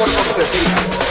Eso lo